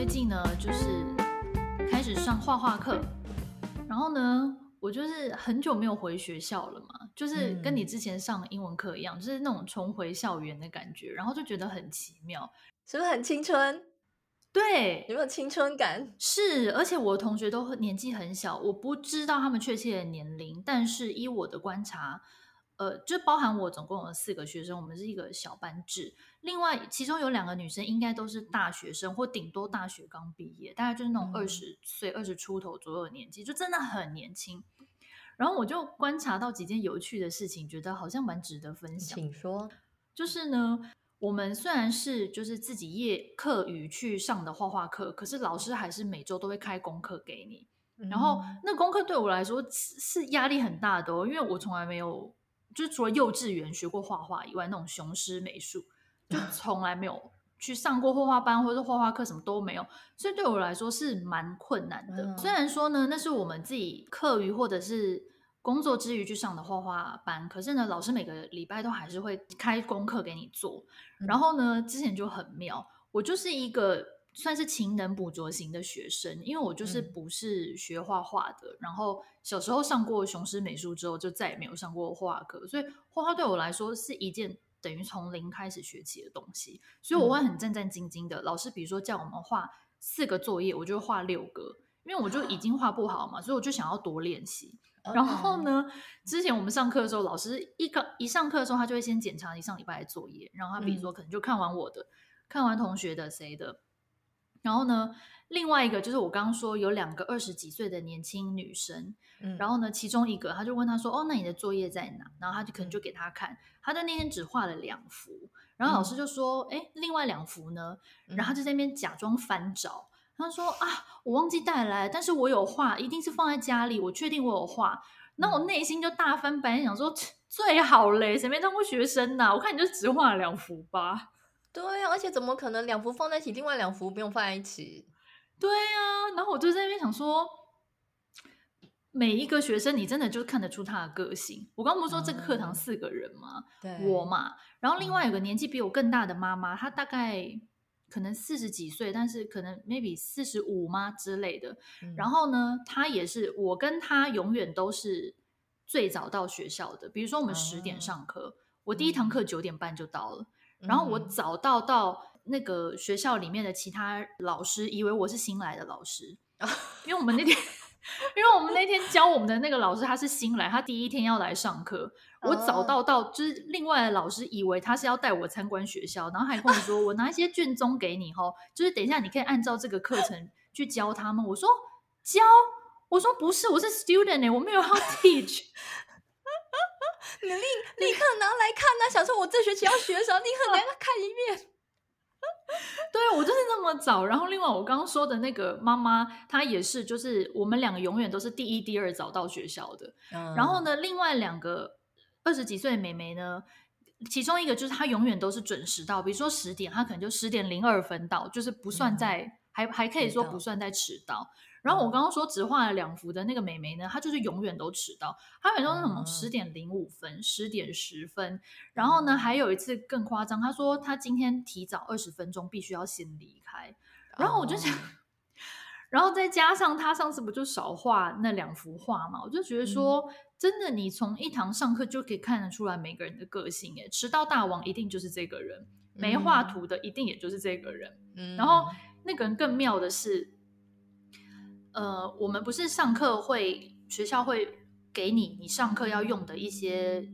最近呢，就是开始上画画课，然后呢，我就是很久没有回学校了嘛，就是跟你之前上英文课一样，就是那种重回校园的感觉，然后就觉得很奇妙，是不是很青春？对，有没有青春感？是，而且我的同学都年纪很小，我不知道他们确切的年龄，但是依我的观察。呃，就包含我总共有四个学生，我们是一个小班制。另外，其中有两个女生应该都是大学生，或顶多大学刚毕业，大概就是那种二十岁、二十出头左右的年纪，就真的很年轻。然后我就观察到几件有趣的事情，觉得好像蛮值得分享。请说。就是呢，我们虽然是就是自己业课余去上的画画课，可是老师还是每周都会开功课给你。然后那功课对我来说是压力很大的哦，因为我从来没有。就是除了幼稚园学过画画以外，那种雄狮美术就 从来没有去上过画画班或者画画课，什么都没有，所以对我来说是蛮困难的。嗯、虽然说呢，那是我们自己课余或者是工作之余去上的画画班，可是呢，老师每个礼拜都还是会开功课给你做。然后呢，之前就很妙，我就是一个。算是勤能补拙型的学生，因为我就是不是学画画的，嗯、然后小时候上过雄狮美术之后，就再也没有上过画画课，所以画画对我来说是一件等于从零开始学起的东西，所以我会很战战兢兢的。嗯、老师比如说叫我们画四个作业，我就画六个，因为我就已经画不好嘛，所以我就想要多练习。然后呢，之前我们上课的时候，老师一刚一上课的时候，他就会先检查一上礼拜的作业，然后他比如说可能就看完我的，嗯、看完同学的谁的。然后呢，另外一个就是我刚刚说有两个二十几岁的年轻女生，嗯，然后呢，其中一个他就问他说：“哦，那你的作业在哪？”然后他就可能就给他看，他在那天只画了两幅，然后老师就说：“哎、嗯，另外两幅呢？”然后他就在那边假装翻找，他说：“啊，我忘记带来，但是我有画，一定是放在家里，我确定我有画。”那我内心就大翻白眼，想说：“最好嘞，谁没当过学生呐？我看你就只画了两幅吧。”对啊，而且怎么可能两幅放在一起，另外两幅不用放在一起？对啊，然后我就在那边想说，每一个学生你真的就看得出他的个性。我刚刚不是说这个课堂四个人吗？嗯、对，我嘛，然后另外有个年纪比我更大的妈妈，她大概可能四十几岁，但是可能 maybe 四十五吗之类的。嗯、然后呢，她也是我跟她永远都是最早到学校的。比如说我们十点上课，嗯、我第一堂课九点半就到了。然后我早到到那个学校里面的其他老师以为我是新来的老师，因为我们那天，因为我们那天教我们的那个老师他是新来，他第一天要来上课。我早到到，就是另外的老师以为他是要带我参观学校，然后还跟我说，我拿一些卷宗给你哈，就是等一下你可以按照这个课程去教他们。我说教，我说不是，我是 student 欸，我没有要 teach。你立立刻拿来看呐、啊！想说我这学期要学什么，立刻拿来看一遍。对，我就是那么早。然后另外我刚刚说的那个妈妈，她也是，就是我们两个永远都是第一、第二早到学校的。嗯、然后呢，另外两个二十几岁的妹妹呢，其中一个就是她永远都是准时到，比如说十点，她可能就十点零二分到，就是不算在，嗯、还还可以说不算在迟到。然后我刚刚说只画了两幅的那个美眉呢，她就是永远都迟到，她每都是什么十点零五分、十点十分。然后呢，还有一次更夸张，她说她今天提早二十分钟，必须要先离开。然后我就想，然后再加上她上次不就少画那两幅画嘛，我就觉得说，真的，你从一堂上课就可以看得出来每个人的个性。哎，迟到大王一定就是这个人，没画图的一定也就是这个人。然后那个人更妙的是。呃，我们不是上课会学校会给你你上课要用的一些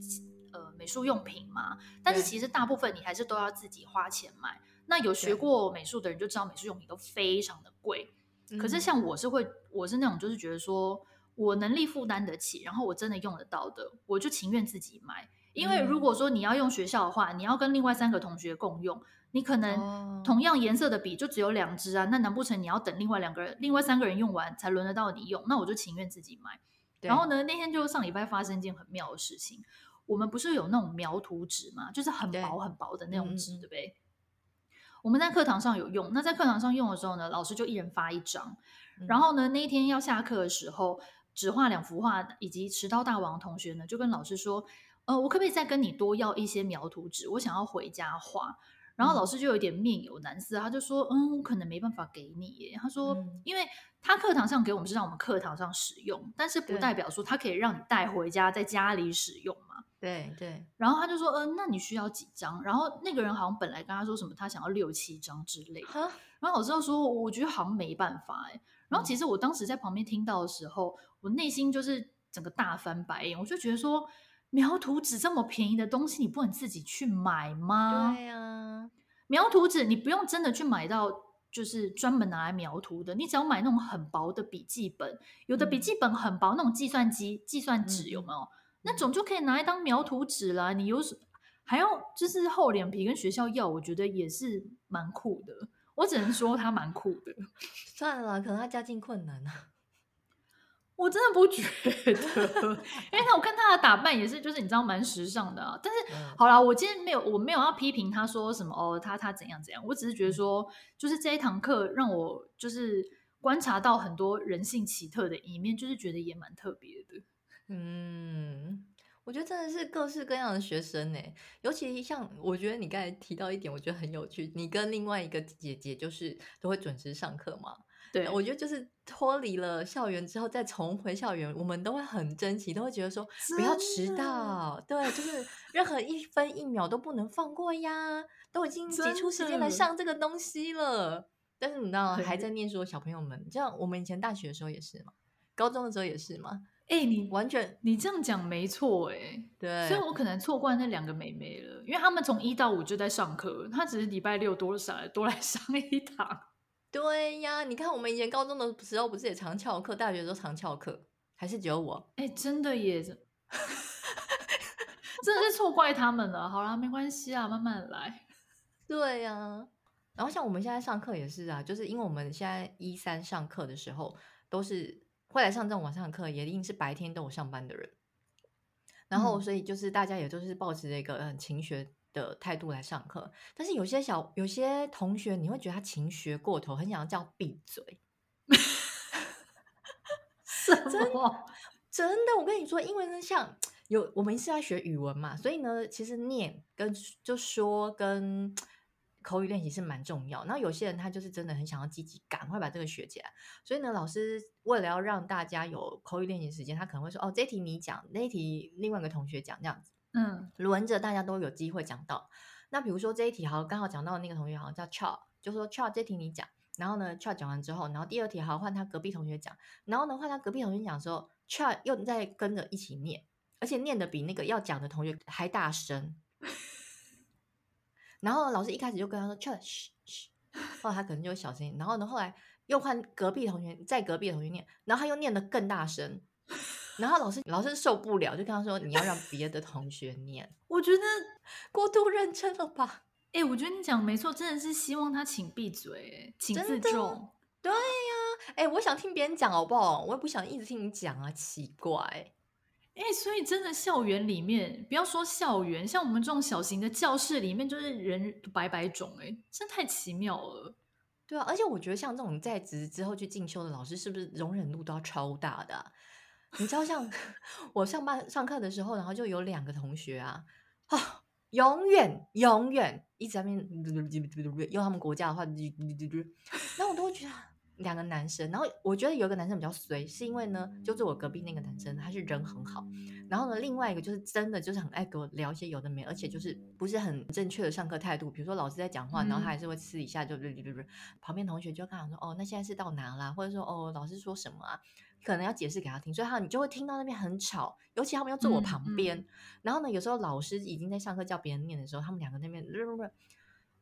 呃美术用品嘛？但是其实大部分你还是都要自己花钱买。那有学过美术的人就知道美术用品都非常的贵。可是像我是会，我是那种就是觉得说我能力负担得起，然后我真的用得到的，我就情愿自己买。因为如果说你要用学校的话，你要跟另外三个同学共用。你可能同样颜色的笔就只有两支啊，那难不成你要等另外两个人、另外三个人用完才轮得到你用？那我就情愿自己买。然后呢，那天就上礼拜发生一件很妙的事情。我们不是有那种描图纸嘛？就是很薄很薄的那种纸，对，对不对？我们在课堂上有用。那在课堂上用的时候呢，老师就一人发一张。然后呢，那一天要下课的时候，只画两幅画以及迟到大王同学呢，就跟老师说：“呃，我可不可以再跟你多要一些描图纸？我想要回家画。”然后老师就有点面有难色，他就说：“嗯，我可能没办法给你耶。”他说：“嗯、因为他课堂上给我们是让我们课堂上使用，但是不代表说他可以让你带回家在家里使用嘛。”对对。然后他就说：“嗯，那你需要几张？”然后那个人好像本来跟他说什么，他想要六七张之类的。然后老师就说：“我觉得好像没办法。”哎，然后其实我当时在旁边听到的时候，我内心就是整个大翻白眼，我就觉得说。描图纸这么便宜的东西，你不能自己去买吗？对呀、啊，描图纸你不用真的去买到，就是专门拿来描图的。你只要买那种很薄的笔记本，有的笔记本很薄，嗯、那种计算机计算纸有没有？嗯、那种就可以拿来当描图纸啦。你有什还要就是厚脸皮跟学校要，我觉得也是蛮酷的。我只能说他蛮酷的。算了，可能他家境困难啊。我真的不觉得，因为他我看他的打扮也是，就是你知道蛮时尚的啊。但是、嗯、好啦，我今天没有，我没有要批评他说什么哦，他他怎样怎样。我只是觉得说，就是这一堂课让我就是观察到很多人性奇特的一面，就是觉得也蛮特别的。嗯，我觉得真的是各式各样的学生呢，尤其像我觉得你刚才提到一点，我觉得很有趣。你跟另外一个姐姐就是都会准时上课嘛？对，我觉得就是脱离了校园之后再重回校园，我们都会很珍惜，都会觉得说不要迟到，对，就是任何一分一秒都不能放过呀，都已经挤出时间来上这个东西了。但是你知道还在念书的小朋友们，像我们以前大学的时候也是嘛，高中的时候也是嘛。哎、欸，你完全你这样讲没错哎，对，所以我可能错怪那两个妹妹了，因为他们从一到五就在上课，她只是礼拜六多上来多来上一堂。对呀，你看我们以前高中的时候不是也常翘课，大学都常翘课，还是只有我？哎，真的耶，真的是错怪他们了。好啦，没关系啊，慢慢来。对呀，然后像我们现在上课也是啊，就是因为我们现在一三上课的时候，都是会来上这种晚上的课，也一定是白天都有上班的人。然后所以就是大家也都是抱持一个嗯勤学的态度来上课，但是有些小有些同学，你会觉得他勤学过头，很想要叫闭嘴。什么？真的，真的，我跟你说，因为呢，像有我们是在学语文嘛，所以呢，其实念跟就说跟口语练习是蛮重要。然后有些人他就是真的很想要积极，赶快把这个学起来。所以呢，老师为了要让大家有口语练习时间，他可能会说：“哦，这题你讲，那题另外一个同学讲，这样子。”嗯，轮着大家都有机会讲到。那比如说这一题好，刚好讲到那个同学好像叫 Char，就说 Char 这题你讲。然后呢，Char 讲完之后，然后第二题好换他隔壁同学讲。然后呢，换他隔壁同学讲的时候，Char 又在跟着一起念，而且念的比那个要讲的同学还大声。然后老师一开始就跟他说 Char，嘘嘘，后来他可能就小声。然后呢，后来又换隔壁同学，在隔壁同学念，然后他又念得更大声。然后老师老师受不了，就跟他说：“你要让别的同学念。”我觉得 过度认真了吧？哎、欸，我觉得你讲没错，真的是希望他请闭嘴，请自重。对呀、啊，哎、欸，我想听别人讲好不好？我也不想一直听你讲啊，奇怪。哎、欸，所以真的校园里面，不要说校园，像我们这种小型的教室里面，就是人百百种，哎，真太奇妙了。对啊，而且我觉得像这种在职之后去进修的老师，是不是容忍度都要超大的、啊？你知道，像 我上班上课的时候，然后就有两个同学啊，啊，永远永远一直在那边 用他们国家的话，然后 我都会觉得两个男生，然后我觉得有一个男生比较衰，是因为呢，就是我隔壁那个男生，他是人很好，然后呢，另外一个就是真的就是很爱跟我聊一些有的没，而且就是不是很正确的上课态度，比如说老师在讲话，然后他还是会私底下就 旁边同学就跟他说，哦，那现在是到哪啦？或者说，哦，老师说什么啊？可能要解释给他听，所以他你就会听到那边很吵，尤其他们要坐我旁边。嗯嗯、然后呢，有时候老师已经在上课叫别人念的时候，他们两个那边，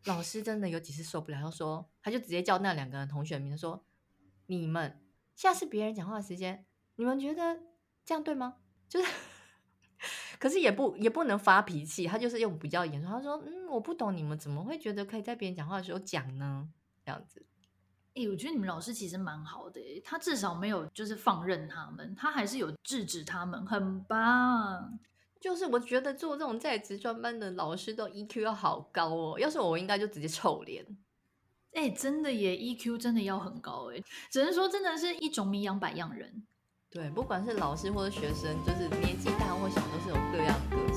老师真的有几次受不了，他说他就直接叫那两个同学名说：“你们现在是别人讲话的时间，你们觉得这样对吗？”就是，可是也不也不能发脾气，他就是用比较严肃，他说：“嗯，我不懂你们怎么会觉得可以在别人讲话的时候讲呢？”这样子。哎、我觉得你们老师其实蛮好的，他至少没有就是放任他们，他还是有制止他们，很棒。就是我觉得做这种在职专班的老师都 EQ 要好高哦，要是我，我应该就直接臭脸。哎、欸，真的耶，EQ 真的要很高哎，只能说真的是一种米养百样人。对，不管是老师或者学生，就是年纪大或小，都是有各样各。